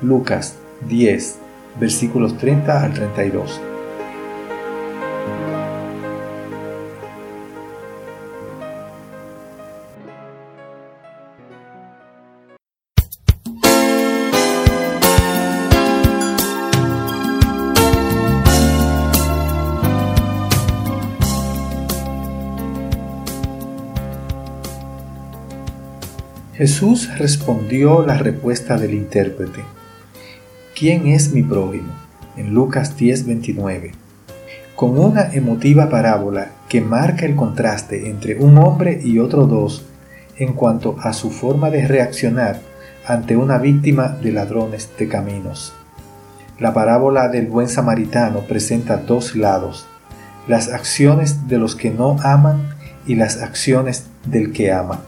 Lucas 10, versículos 30 al 32. Jesús respondió la respuesta del intérprete. ¿Quién es mi prójimo? En Lucas 10:29. Con una emotiva parábola que marca el contraste entre un hombre y otro dos en cuanto a su forma de reaccionar ante una víctima de ladrones de caminos. La parábola del buen samaritano presenta dos lados, las acciones de los que no aman y las acciones del que ama.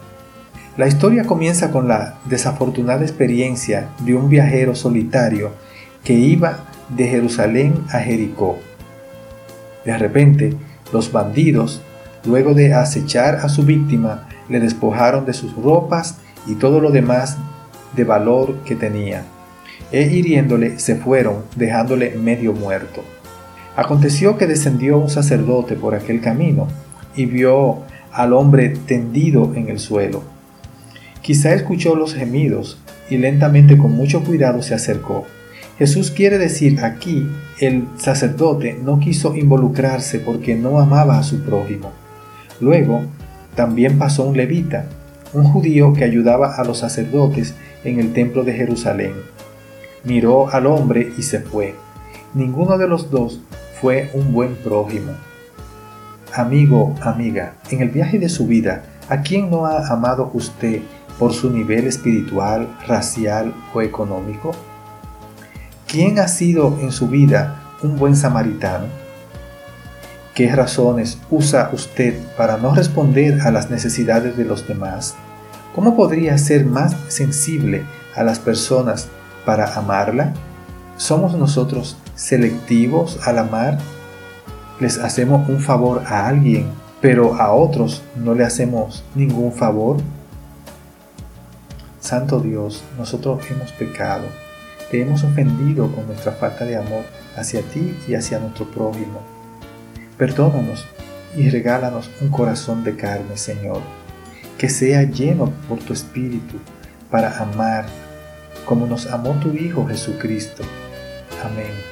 La historia comienza con la desafortunada experiencia de un viajero solitario que iba de Jerusalén a Jericó. De repente, los bandidos, luego de acechar a su víctima, le despojaron de sus ropas y todo lo demás de valor que tenía, e hiriéndole se fueron, dejándole medio muerto. Aconteció que descendió un sacerdote por aquel camino y vio al hombre tendido en el suelo Quizá escuchó los gemidos y lentamente con mucho cuidado se acercó. Jesús quiere decir aquí, el sacerdote no quiso involucrarse porque no amaba a su prójimo. Luego, también pasó un levita, un judío que ayudaba a los sacerdotes en el templo de Jerusalén. Miró al hombre y se fue. Ninguno de los dos fue un buen prójimo. Amigo, amiga, en el viaje de su vida, ¿a quién no ha amado usted por su nivel espiritual, racial o económico? ¿Quién ha sido en su vida un buen samaritano? ¿Qué razones usa usted para no responder a las necesidades de los demás? ¿Cómo podría ser más sensible a las personas para amarla? ¿Somos nosotros selectivos al amar? ¿Les hacemos un favor a alguien, pero a otros no le hacemos ningún favor? Santo Dios, nosotros hemos pecado, te hemos ofendido con nuestra falta de amor hacia ti y hacia nuestro prójimo. Perdónanos y regálanos un corazón de carne, Señor, que sea lleno por tu Espíritu para amar como nos amó tu Hijo Jesucristo. Amén.